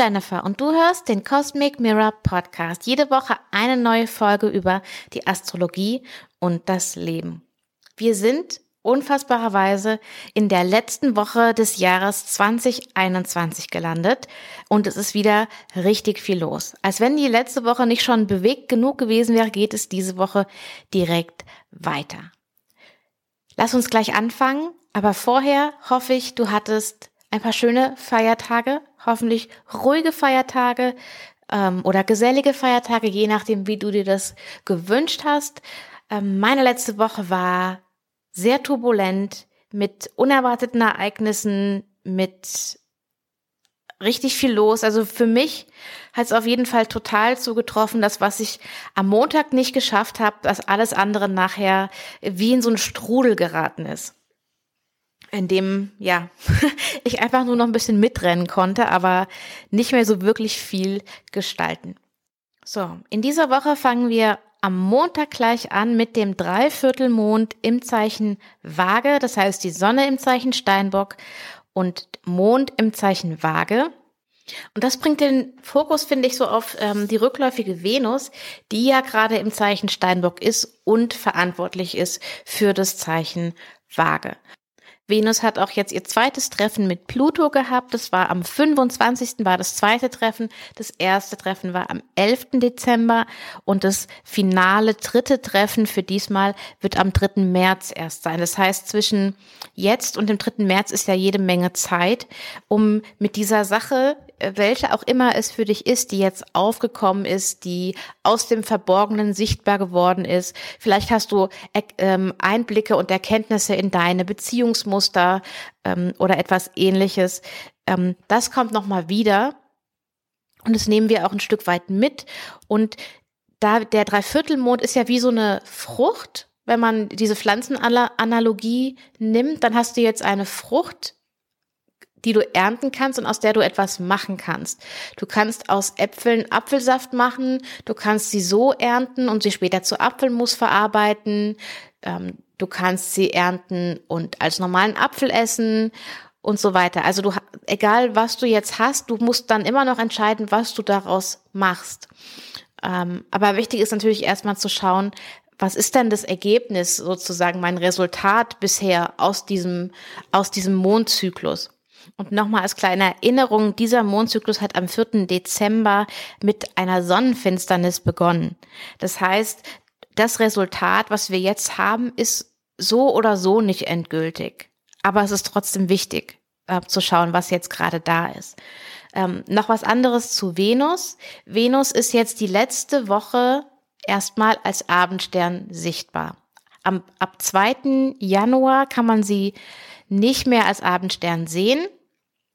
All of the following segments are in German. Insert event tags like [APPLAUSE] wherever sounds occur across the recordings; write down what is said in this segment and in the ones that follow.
Jennifer und du hörst den Cosmic Mirror Podcast. Jede Woche eine neue Folge über die Astrologie und das Leben. Wir sind unfassbarerweise in der letzten Woche des Jahres 2021 gelandet und es ist wieder richtig viel los. Als wenn die letzte Woche nicht schon bewegt genug gewesen wäre, geht es diese Woche direkt weiter. Lass uns gleich anfangen, aber vorher hoffe ich, du hattest ein paar schöne Feiertage, hoffentlich ruhige Feiertage ähm, oder gesellige Feiertage, je nachdem, wie du dir das gewünscht hast. Ähm, meine letzte Woche war sehr turbulent mit unerwarteten Ereignissen, mit richtig viel los. Also für mich hat es auf jeden Fall total zugetroffen, das, was ich am Montag nicht geschafft habe, dass alles andere nachher wie in so einen Strudel geraten ist in dem, ja, [LAUGHS] ich einfach nur noch ein bisschen mitrennen konnte, aber nicht mehr so wirklich viel gestalten. So, in dieser Woche fangen wir am Montag gleich an mit dem Dreiviertelmond im Zeichen Waage, das heißt die Sonne im Zeichen Steinbock und Mond im Zeichen Waage. Und das bringt den Fokus, finde ich, so auf ähm, die rückläufige Venus, die ja gerade im Zeichen Steinbock ist und verantwortlich ist für das Zeichen Waage. Venus hat auch jetzt ihr zweites Treffen mit Pluto gehabt. Das war am 25. war das zweite Treffen. Das erste Treffen war am 11. Dezember und das finale dritte Treffen für diesmal wird am 3. März erst sein. Das heißt, zwischen jetzt und dem 3. März ist ja jede Menge Zeit, um mit dieser Sache welche auch immer es für dich ist, die jetzt aufgekommen ist, die aus dem Verborgenen sichtbar geworden ist. Vielleicht hast du ähm, Einblicke und Erkenntnisse in deine Beziehungsmuster ähm, oder etwas ähnliches. Ähm, das kommt nochmal wieder. Und das nehmen wir auch ein Stück weit mit. Und da der Dreiviertelmond ist ja wie so eine Frucht. Wenn man diese Pflanzenanalogie nimmt, dann hast du jetzt eine Frucht, die du ernten kannst und aus der du etwas machen kannst. Du kannst aus Äpfeln Apfelsaft machen, du kannst sie so ernten und sie später zu Apfelmus verarbeiten, ähm, du kannst sie ernten und als normalen Apfel essen und so weiter. Also du, egal was du jetzt hast, du musst dann immer noch entscheiden, was du daraus machst. Ähm, aber wichtig ist natürlich erstmal zu schauen, was ist denn das Ergebnis sozusagen, mein Resultat bisher aus diesem, aus diesem Mondzyklus? Und nochmal als kleine Erinnerung, dieser Mondzyklus hat am 4. Dezember mit einer Sonnenfinsternis begonnen. Das heißt, das Resultat, was wir jetzt haben, ist so oder so nicht endgültig. Aber es ist trotzdem wichtig äh, zu schauen, was jetzt gerade da ist. Ähm, noch was anderes zu Venus. Venus ist jetzt die letzte Woche erstmal als Abendstern sichtbar. Am, ab 2. Januar kann man sie nicht mehr als Abendstern sehen.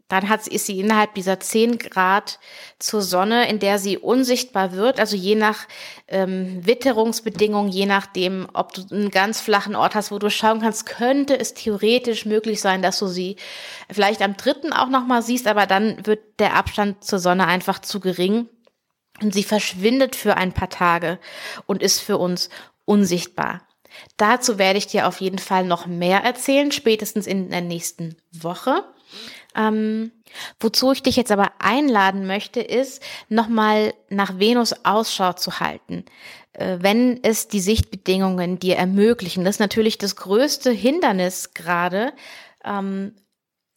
Dann hat, ist sie innerhalb dieser 10 Grad zur Sonne, in der sie unsichtbar wird. Also je nach ähm, Witterungsbedingungen, je nachdem, ob du einen ganz flachen Ort hast, wo du schauen kannst, könnte es theoretisch möglich sein, dass du sie vielleicht am dritten auch nochmal siehst, aber dann wird der Abstand zur Sonne einfach zu gering. Und sie verschwindet für ein paar Tage und ist für uns unsichtbar. Dazu werde ich dir auf jeden Fall noch mehr erzählen, spätestens in der nächsten Woche. Ähm, wozu ich dich jetzt aber einladen möchte, ist, nochmal nach Venus Ausschau zu halten. Äh, wenn es die Sichtbedingungen dir ermöglichen. Das ist natürlich das größte Hindernis gerade. Ähm,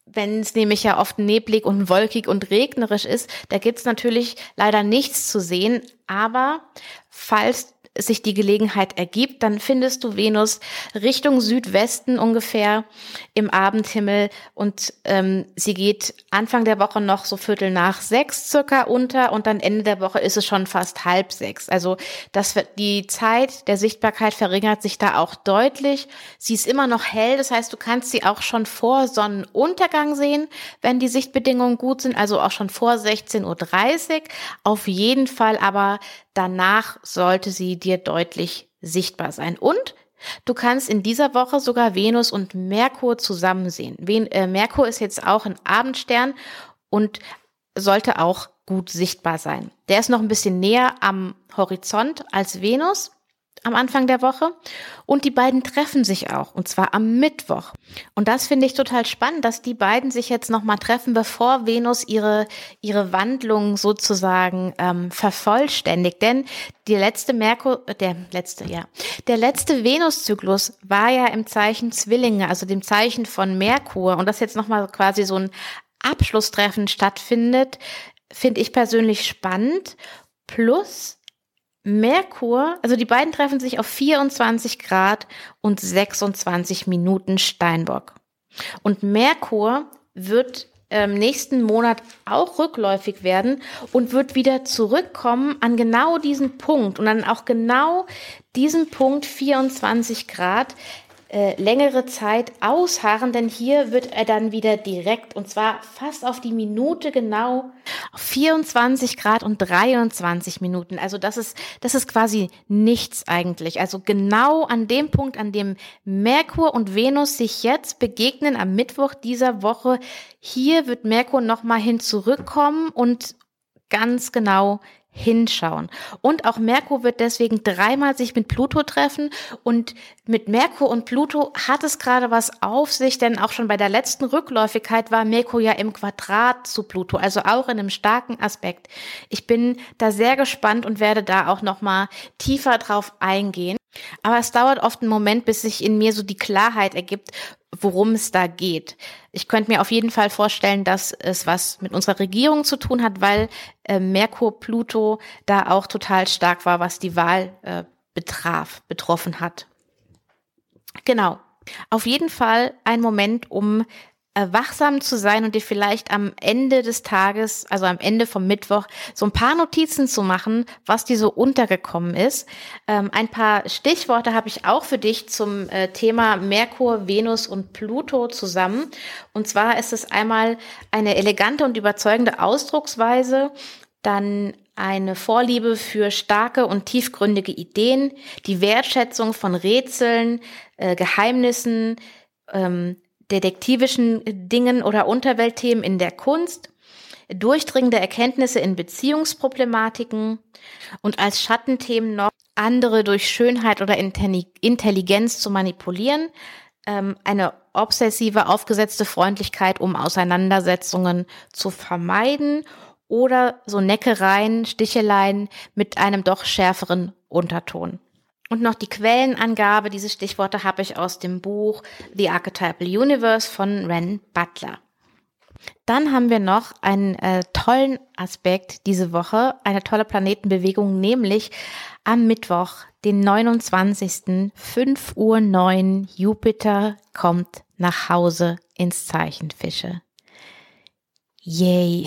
wenn es nämlich ja oft neblig und wolkig und regnerisch ist, da gibt's natürlich leider nichts zu sehen. Aber falls sich die Gelegenheit ergibt, dann findest du Venus Richtung Südwesten ungefähr im Abendhimmel und ähm, sie geht Anfang der Woche noch so Viertel nach sechs circa unter und dann Ende der Woche ist es schon fast halb sechs. Also das wird die Zeit der Sichtbarkeit verringert sich da auch deutlich. Sie ist immer noch hell, das heißt, du kannst sie auch schon vor Sonnenuntergang sehen, wenn die Sichtbedingungen gut sind, also auch schon vor 16.30 Uhr. Auf jeden Fall aber danach sollte sie dir deutlich sichtbar sein. Und du kannst in dieser Woche sogar Venus und Merkur zusammen sehen. Ven äh, Merkur ist jetzt auch ein Abendstern und sollte auch gut sichtbar sein. Der ist noch ein bisschen näher am Horizont als Venus. Am Anfang der Woche und die beiden treffen sich auch und zwar am Mittwoch. Und das finde ich total spannend, dass die beiden sich jetzt nochmal treffen, bevor Venus ihre, ihre Wandlung sozusagen ähm, vervollständigt. Denn die letzte Merkur, der letzte, ja, der letzte Venuszyklus war ja im Zeichen Zwillinge, also dem Zeichen von Merkur und das jetzt nochmal quasi so ein Abschlusstreffen stattfindet, finde ich persönlich spannend. Plus Merkur, also die beiden treffen sich auf 24 Grad und 26 Minuten Steinbock. Und Merkur wird ähm, nächsten Monat auch rückläufig werden und wird wieder zurückkommen an genau diesen Punkt und dann auch genau diesen Punkt 24 Grad äh, längere Zeit ausharren, denn hier wird er dann wieder direkt und zwar fast auf die Minute genau 24 Grad und 23 Minuten. Also das ist, das ist quasi nichts eigentlich. Also genau an dem Punkt, an dem Merkur und Venus sich jetzt begegnen am Mittwoch dieser Woche, hier wird Merkur nochmal hin zurückkommen und ganz genau hinschauen. Und auch Merkur wird deswegen dreimal sich mit Pluto treffen. Und mit Merkur und Pluto hat es gerade was auf sich, denn auch schon bei der letzten Rückläufigkeit war Merkur ja im Quadrat zu Pluto, also auch in einem starken Aspekt. Ich bin da sehr gespannt und werde da auch nochmal tiefer drauf eingehen. Aber es dauert oft einen Moment, bis sich in mir so die Klarheit ergibt, worum es da geht. Ich könnte mir auf jeden Fall vorstellen, dass es was mit unserer Regierung zu tun hat, weil äh, Merkur Pluto da auch total stark war, was die Wahl äh, betraf, betroffen hat. Genau. Auf jeden Fall ein Moment, um wachsam zu sein und dir vielleicht am Ende des Tages, also am Ende vom Mittwoch, so ein paar Notizen zu machen, was dir so untergekommen ist. Ähm, ein paar Stichworte habe ich auch für dich zum äh, Thema Merkur, Venus und Pluto zusammen. Und zwar ist es einmal eine elegante und überzeugende Ausdrucksweise, dann eine Vorliebe für starke und tiefgründige Ideen, die Wertschätzung von Rätseln, äh, Geheimnissen, ähm, detektivischen Dingen oder Unterweltthemen in der Kunst, durchdringende Erkenntnisse in Beziehungsproblematiken und als Schattenthemen noch andere durch Schönheit oder Intelligenz zu manipulieren, ähm, eine obsessive, aufgesetzte Freundlichkeit, um Auseinandersetzungen zu vermeiden oder so Neckereien, Sticheleien mit einem doch schärferen Unterton. Und noch die Quellenangabe, diese Stichworte habe ich aus dem Buch The Archetypal Universe von Ren Butler. Dann haben wir noch einen äh, tollen Aspekt diese Woche, eine tolle Planetenbewegung, nämlich am Mittwoch, den 29. 5 Uhr 9 Jupiter kommt nach Hause ins Zeichen Fische. Yay!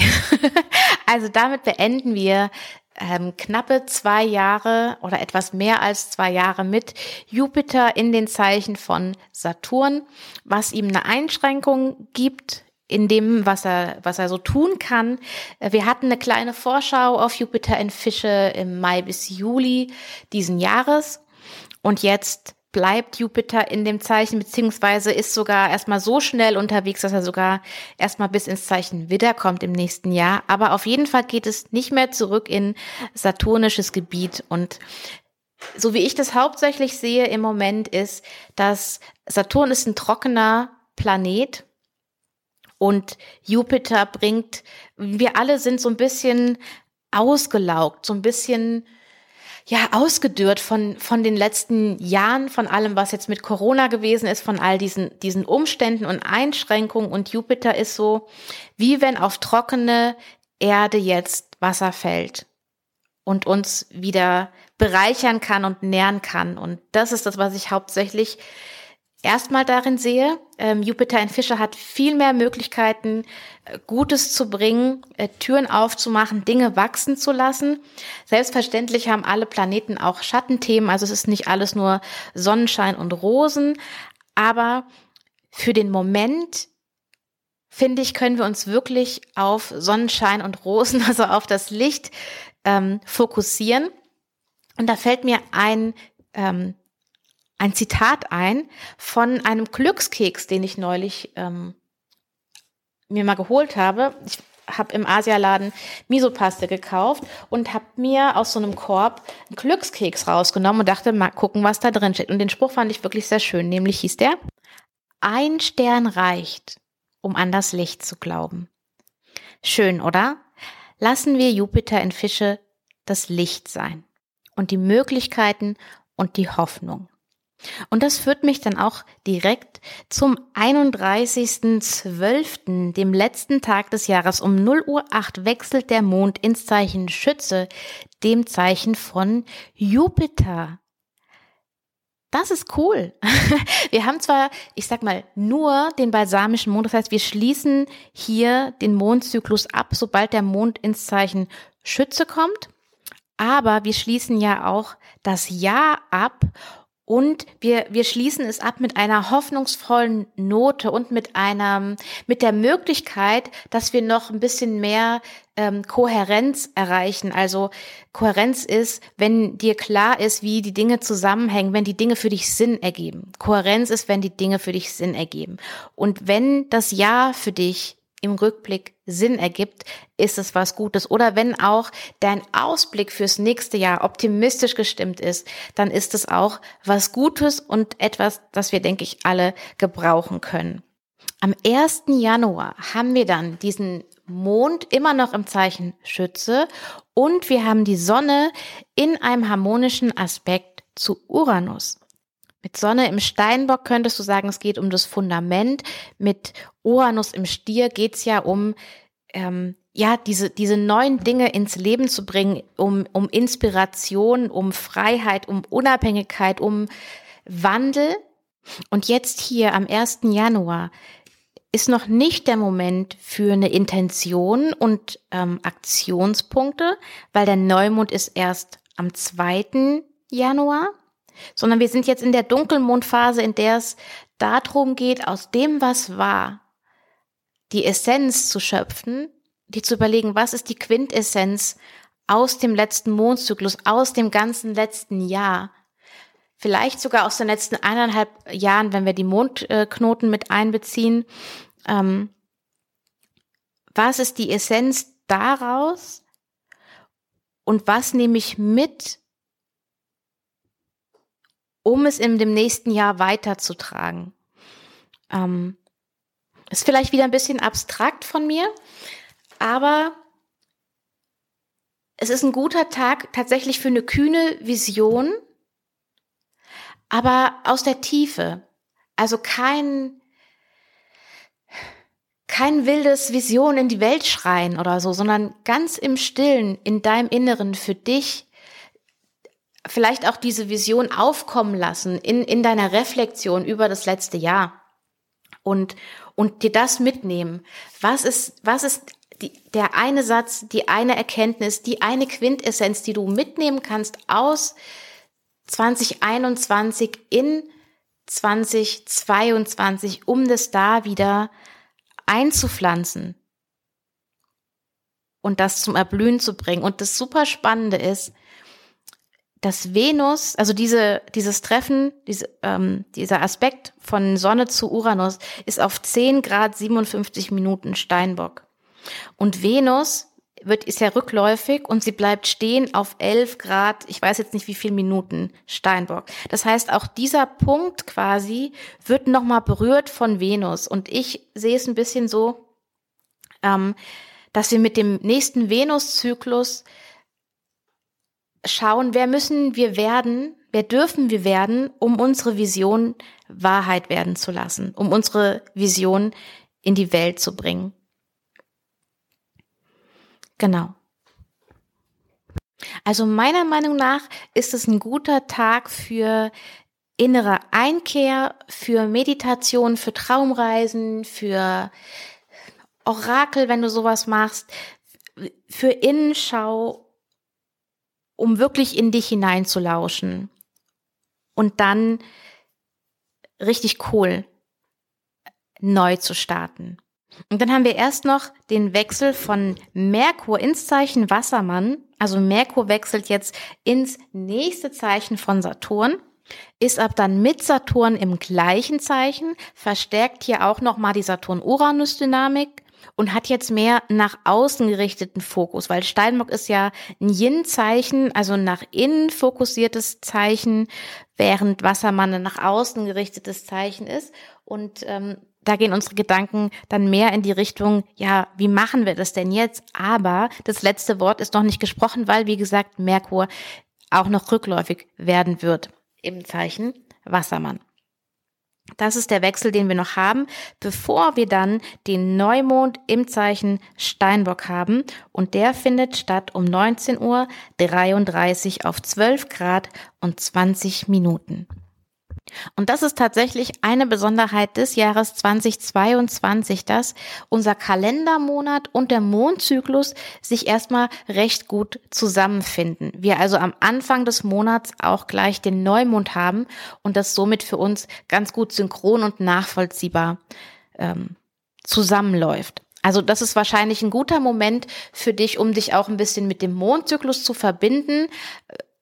[LAUGHS] also damit beenden wir ähm, knappe zwei Jahre oder etwas mehr als zwei Jahre mit Jupiter in den Zeichen von Saturn, was ihm eine Einschränkung gibt in dem, was er, was er so tun kann. Äh, wir hatten eine kleine Vorschau auf Jupiter in Fische im Mai bis Juli diesen Jahres. Und jetzt bleibt Jupiter in dem Zeichen, beziehungsweise ist sogar erstmal so schnell unterwegs, dass er sogar erstmal bis ins Zeichen Widder kommt im nächsten Jahr. Aber auf jeden Fall geht es nicht mehr zurück in saturnisches Gebiet. Und so wie ich das hauptsächlich sehe im Moment ist, dass Saturn ist ein trockener Planet und Jupiter bringt, wir alle sind so ein bisschen ausgelaugt, so ein bisschen ja ausgedürrt von von den letzten Jahren, von allem, was jetzt mit Corona gewesen ist, von all diesen diesen Umständen und Einschränkungen. Und Jupiter ist so, wie wenn auf trockene Erde jetzt Wasser fällt und uns wieder bereichern kann und nähren kann. Und das ist das, was ich hauptsächlich erstmal darin sehe. Ähm, Jupiter in Fischer hat viel mehr Möglichkeiten, äh, Gutes zu bringen, äh, Türen aufzumachen, Dinge wachsen zu lassen. Selbstverständlich haben alle Planeten auch Schattenthemen, also es ist nicht alles nur Sonnenschein und Rosen, aber für den Moment finde ich, können wir uns wirklich auf Sonnenschein und Rosen, [LAUGHS] also auf das Licht ähm, fokussieren. Und da fällt mir ein ähm, ein Zitat ein von einem Glückskeks, den ich neulich ähm, mir mal geholt habe. Ich habe im Asialaden Misopaste gekauft und habe mir aus so einem Korb einen Glückskeks rausgenommen und dachte, mal gucken, was da drin steht. Und den Spruch fand ich wirklich sehr schön. Nämlich hieß der, ein Stern reicht, um an das Licht zu glauben. Schön, oder? Lassen wir Jupiter in Fische das Licht sein und die Möglichkeiten und die Hoffnung. Und das führt mich dann auch direkt zum 31.12., dem letzten Tag des Jahres. Um 0 Uhr 8 wechselt der Mond ins Zeichen Schütze, dem Zeichen von Jupiter. Das ist cool. [LAUGHS] Wir haben zwar, ich sag mal, nur den balsamischen Mond, das heißt, wir schließen hier den Mondzyklus ab, sobald der Mond ins Zeichen Schütze kommt. Aber wir schließen ja auch das Jahr ab und wir, wir schließen es ab mit einer hoffnungsvollen Note und mit einer, mit der Möglichkeit, dass wir noch ein bisschen mehr ähm, Kohärenz erreichen. Also Kohärenz ist, wenn dir klar ist, wie die Dinge zusammenhängen, wenn die Dinge für dich Sinn ergeben. Kohärenz ist, wenn die Dinge für dich Sinn ergeben. Und wenn das Ja für dich im Rückblick Sinn ergibt, ist es was Gutes. Oder wenn auch dein Ausblick fürs nächste Jahr optimistisch gestimmt ist, dann ist es auch was Gutes und etwas, das wir, denke ich, alle gebrauchen können. Am 1. Januar haben wir dann diesen Mond immer noch im Zeichen Schütze und wir haben die Sonne in einem harmonischen Aspekt zu Uranus. Mit Sonne im Steinbock könntest du sagen, es geht um das Fundament. Mit Uranus im Stier geht's ja um ähm, ja diese diese neuen Dinge ins Leben zu bringen, um um Inspiration, um Freiheit, um Unabhängigkeit, um Wandel. Und jetzt hier am 1. Januar ist noch nicht der Moment für eine Intention und ähm, Aktionspunkte, weil der Neumond ist erst am 2. Januar sondern wir sind jetzt in der Dunkelmondphase, in der es darum geht, aus dem, was war, die Essenz zu schöpfen, die zu überlegen, was ist die Quintessenz aus dem letzten Mondzyklus, aus dem ganzen letzten Jahr, vielleicht sogar aus den letzten eineinhalb Jahren, wenn wir die Mondknoten mit einbeziehen. Ähm, was ist die Essenz daraus und was nehme ich mit um es in dem nächsten Jahr weiterzutragen. Ähm, ist vielleicht wieder ein bisschen abstrakt von mir, aber es ist ein guter Tag tatsächlich für eine kühne Vision, aber aus der Tiefe. Also kein, kein wildes Vision in die Welt schreien oder so, sondern ganz im Stillen, in deinem Inneren für dich vielleicht auch diese Vision aufkommen lassen in, in deiner Reflexion über das letzte Jahr und, und dir das mitnehmen. Was ist, was ist die, der eine Satz, die eine Erkenntnis, die eine Quintessenz, die du mitnehmen kannst aus 2021 in 2022, um das da wieder einzupflanzen und das zum Erblühen zu bringen. Und das super Spannende ist, dass Venus, also diese, dieses Treffen, diese, ähm, dieser Aspekt von Sonne zu Uranus ist auf 10 Grad 57 Minuten Steinbock. Und Venus wird, ist ja rückläufig und sie bleibt stehen auf 11 Grad, ich weiß jetzt nicht wie viel Minuten Steinbock. Das heißt, auch dieser Punkt quasi wird nochmal berührt von Venus. Und ich sehe es ein bisschen so, ähm, dass wir mit dem nächsten Venuszyklus schauen, wer müssen wir werden, wer dürfen wir werden, um unsere Vision Wahrheit werden zu lassen, um unsere Vision in die Welt zu bringen. Genau. Also meiner Meinung nach ist es ein guter Tag für innere Einkehr, für Meditation, für Traumreisen, für Orakel, wenn du sowas machst, für Innenschau um wirklich in dich hineinzulauschen und dann richtig cool neu zu starten. Und dann haben wir erst noch den Wechsel von Merkur ins Zeichen Wassermann. Also Merkur wechselt jetzt ins nächste Zeichen von Saturn, ist ab dann mit Saturn im gleichen Zeichen, verstärkt hier auch nochmal die Saturn-Uranus-Dynamik und hat jetzt mehr nach außen gerichteten Fokus, weil Steinbock ist ja ein Yin-Zeichen, also nach innen fokussiertes Zeichen, während Wassermann ein nach außen gerichtetes Zeichen ist. Und ähm, da gehen unsere Gedanken dann mehr in die Richtung, ja, wie machen wir das denn jetzt? Aber das letzte Wort ist noch nicht gesprochen, weil, wie gesagt, Merkur auch noch rückläufig werden wird im Zeichen Wassermann. Das ist der Wechsel, den wir noch haben, bevor wir dann den Neumond im Zeichen Steinbock haben. Und der findet statt um 19.33 Uhr auf 12 Grad und 20 Minuten. Und das ist tatsächlich eine Besonderheit des Jahres 2022, dass unser Kalendermonat und der Mondzyklus sich erstmal recht gut zusammenfinden. Wir also am Anfang des Monats auch gleich den Neumond haben und das somit für uns ganz gut synchron und nachvollziehbar ähm, zusammenläuft. Also das ist wahrscheinlich ein guter Moment für dich, um dich auch ein bisschen mit dem Mondzyklus zu verbinden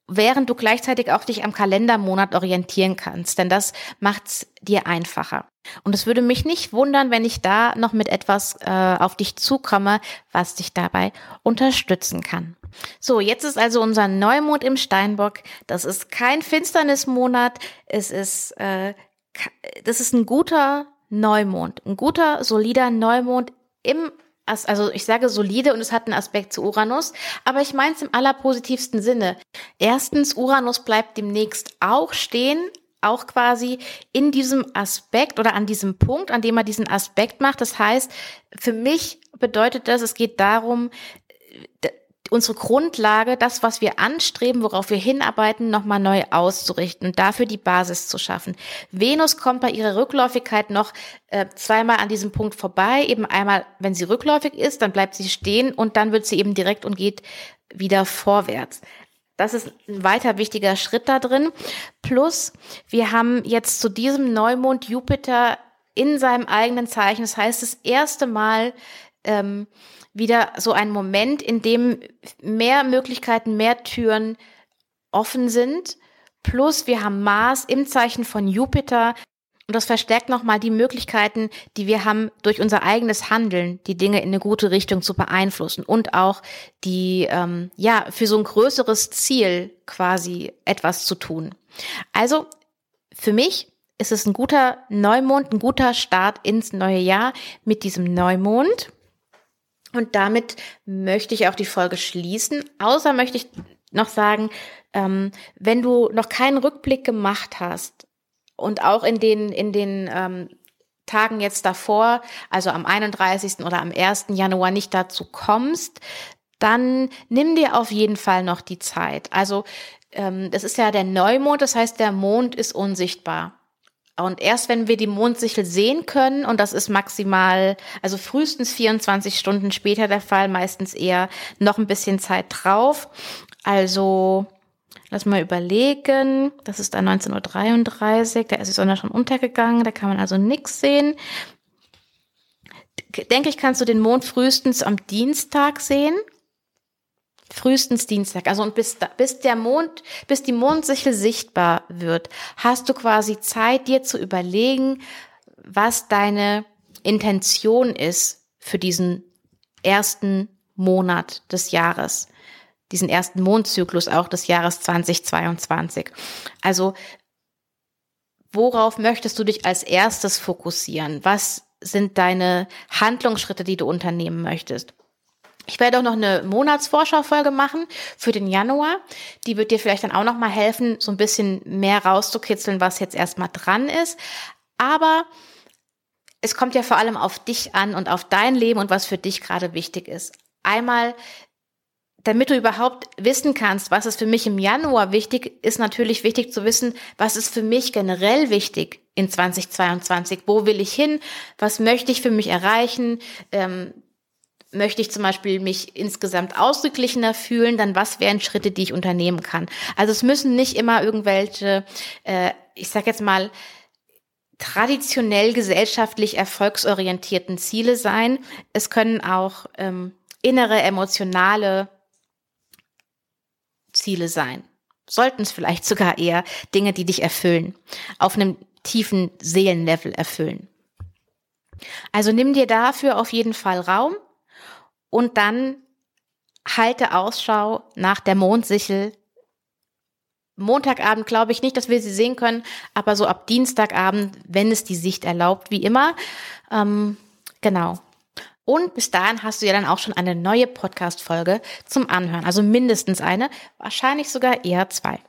während du gleichzeitig auch dich am Kalendermonat orientieren kannst, denn das macht's dir einfacher. Und es würde mich nicht wundern, wenn ich da noch mit etwas äh, auf dich zukomme, was dich dabei unterstützen kann. So, jetzt ist also unser Neumond im Steinbock. Das ist kein Finsternismonat. Es ist, äh, das ist ein guter Neumond, ein guter, solider Neumond im also ich sage solide und es hat einen Aspekt zu Uranus, aber ich meine es im allerpositivsten Sinne. Erstens, Uranus bleibt demnächst auch stehen, auch quasi in diesem Aspekt oder an diesem Punkt, an dem er diesen Aspekt macht. Das heißt, für mich bedeutet das, es geht darum, unsere Grundlage, das, was wir anstreben, worauf wir hinarbeiten, nochmal neu auszurichten und dafür die Basis zu schaffen. Venus kommt bei ihrer Rückläufigkeit noch äh, zweimal an diesem Punkt vorbei. Eben einmal, wenn sie rückläufig ist, dann bleibt sie stehen und dann wird sie eben direkt und geht wieder vorwärts. Das ist ein weiter wichtiger Schritt da drin. Plus, wir haben jetzt zu diesem Neumond Jupiter in seinem eigenen Zeichen. Das heißt, das erste Mal ähm, wieder so ein Moment, in dem mehr Möglichkeiten, mehr Türen offen sind. Plus wir haben Mars im Zeichen von Jupiter. Und das verstärkt nochmal die Möglichkeiten, die wir haben, durch unser eigenes Handeln die Dinge in eine gute Richtung zu beeinflussen und auch die, ähm, ja, für so ein größeres Ziel quasi etwas zu tun. Also für mich ist es ein guter Neumond, ein guter Start ins neue Jahr mit diesem Neumond. Und damit möchte ich auch die Folge schließen. Außer möchte ich noch sagen, ähm, wenn du noch keinen Rückblick gemacht hast und auch in den, in den ähm, Tagen jetzt davor, also am 31. oder am 1. Januar nicht dazu kommst, dann nimm dir auf jeden Fall noch die Zeit. Also ähm, das ist ja der Neumond, das heißt, der Mond ist unsichtbar. Und erst wenn wir die Mondsichel sehen können, und das ist maximal, also frühestens 24 Stunden später der Fall, meistens eher noch ein bisschen Zeit drauf. Also, lass mal überlegen, das ist dann 19.33 Uhr, da ist die Sonne schon untergegangen, da kann man also nichts sehen. Denke ich, kannst du den Mond frühestens am Dienstag sehen frühestens Dienstag. Also und bis, bis der Mond, bis die Mondsichel sichtbar wird, hast du quasi Zeit, dir zu überlegen, was deine Intention ist für diesen ersten Monat des Jahres, diesen ersten Mondzyklus auch des Jahres 2022. Also worauf möchtest du dich als erstes fokussieren? Was sind deine Handlungsschritte, die du unternehmen möchtest? Ich werde auch noch eine Monatsvorschaufolge machen für den Januar. Die wird dir vielleicht dann auch noch mal helfen, so ein bisschen mehr rauszukitzeln, was jetzt erstmal dran ist. Aber es kommt ja vor allem auf dich an und auf dein Leben und was für dich gerade wichtig ist. Einmal, damit du überhaupt wissen kannst, was ist für mich im Januar wichtig, ist natürlich wichtig zu wissen, was ist für mich generell wichtig in 2022. Wo will ich hin? Was möchte ich für mich erreichen? Ähm, möchte ich zum Beispiel mich insgesamt ausgeglichener fühlen, dann was wären Schritte, die ich unternehmen kann. Also es müssen nicht immer irgendwelche, äh, ich sag jetzt mal, traditionell gesellschaftlich erfolgsorientierten Ziele sein. Es können auch ähm, innere, emotionale Ziele sein. Sollten es vielleicht sogar eher Dinge, die dich erfüllen, auf einem tiefen Seelenlevel erfüllen. Also nimm dir dafür auf jeden Fall Raum und dann halte Ausschau nach der Mondsichel. Montagabend glaube ich nicht, dass wir sie sehen können, aber so ab Dienstagabend, wenn es die Sicht erlaubt, wie immer. Ähm, genau. Und bis dahin hast du ja dann auch schon eine neue Podcast-Folge zum Anhören. Also mindestens eine, wahrscheinlich sogar eher zwei.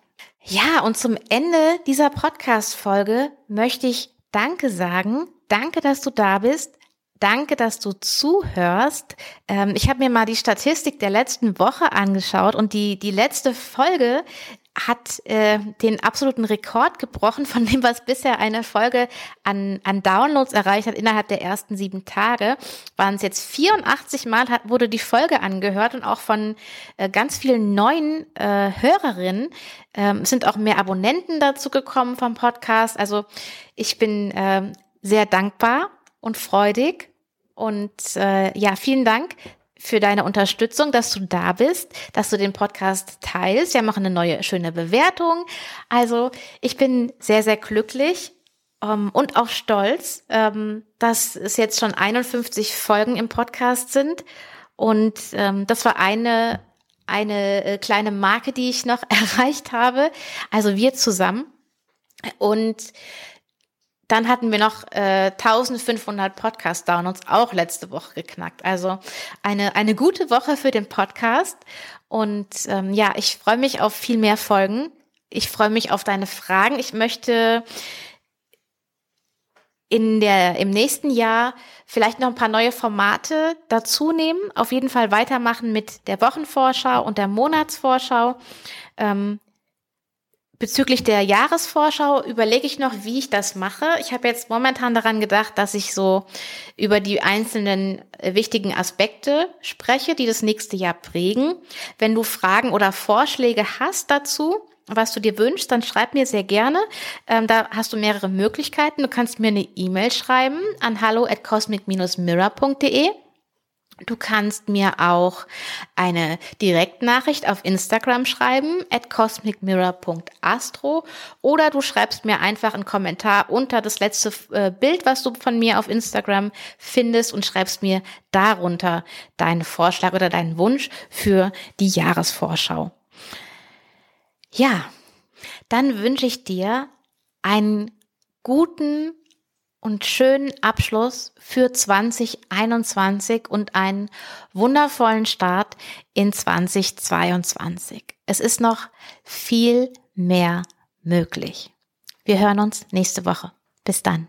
Ja, und zum Ende dieser Podcast-Folge möchte ich Danke sagen. Danke, dass du da bist. Danke, dass du zuhörst. Ähm, ich habe mir mal die Statistik der letzten Woche angeschaut und die, die letzte Folge hat äh, den absoluten Rekord gebrochen, von dem was bisher eine Folge an, an Downloads erreicht hat innerhalb der ersten sieben Tage. Waren es jetzt 84 Mal hat, wurde die Folge angehört und auch von äh, ganz vielen neuen äh, Hörerinnen ähm, sind auch mehr Abonnenten dazu gekommen vom Podcast. Also ich bin äh, sehr dankbar und freudig und äh, ja, vielen Dank für deine Unterstützung, dass du da bist, dass du den Podcast teilst. Wir machen eine neue schöne Bewertung. Also ich bin sehr, sehr glücklich ähm, und auch stolz, ähm, dass es jetzt schon 51 Folgen im Podcast sind. Und ähm, das war eine, eine äh, kleine Marke, die ich noch [LAUGHS] erreicht habe. Also wir zusammen. Und dann hatten wir noch äh, 1500 Podcast-Downloads auch letzte Woche geknackt. Also eine, eine gute Woche für den Podcast. Und ähm, ja, ich freue mich auf viel mehr Folgen. Ich freue mich auf deine Fragen. Ich möchte in der, im nächsten Jahr vielleicht noch ein paar neue Formate dazu nehmen. Auf jeden Fall weitermachen mit der Wochenvorschau und der Monatsvorschau. Ähm, Bezüglich der Jahresvorschau überlege ich noch, wie ich das mache. Ich habe jetzt momentan daran gedacht, dass ich so über die einzelnen äh, wichtigen Aspekte spreche, die das nächste Jahr prägen. Wenn du Fragen oder Vorschläge hast dazu, was du dir wünschst, dann schreib mir sehr gerne. Ähm, da hast du mehrere Möglichkeiten. Du kannst mir eine E-Mail schreiben an hallo at cosmic-mirror.de Du kannst mir auch eine Direktnachricht auf Instagram schreiben, at cosmicmirror.astro oder du schreibst mir einfach einen Kommentar unter das letzte äh, Bild, was du von mir auf Instagram findest und schreibst mir darunter deinen Vorschlag oder deinen Wunsch für die Jahresvorschau. Ja, dann wünsche ich dir einen guten und schönen Abschluss für 2021 und einen wundervollen Start in 2022. Es ist noch viel mehr möglich. Wir hören uns nächste Woche. Bis dann.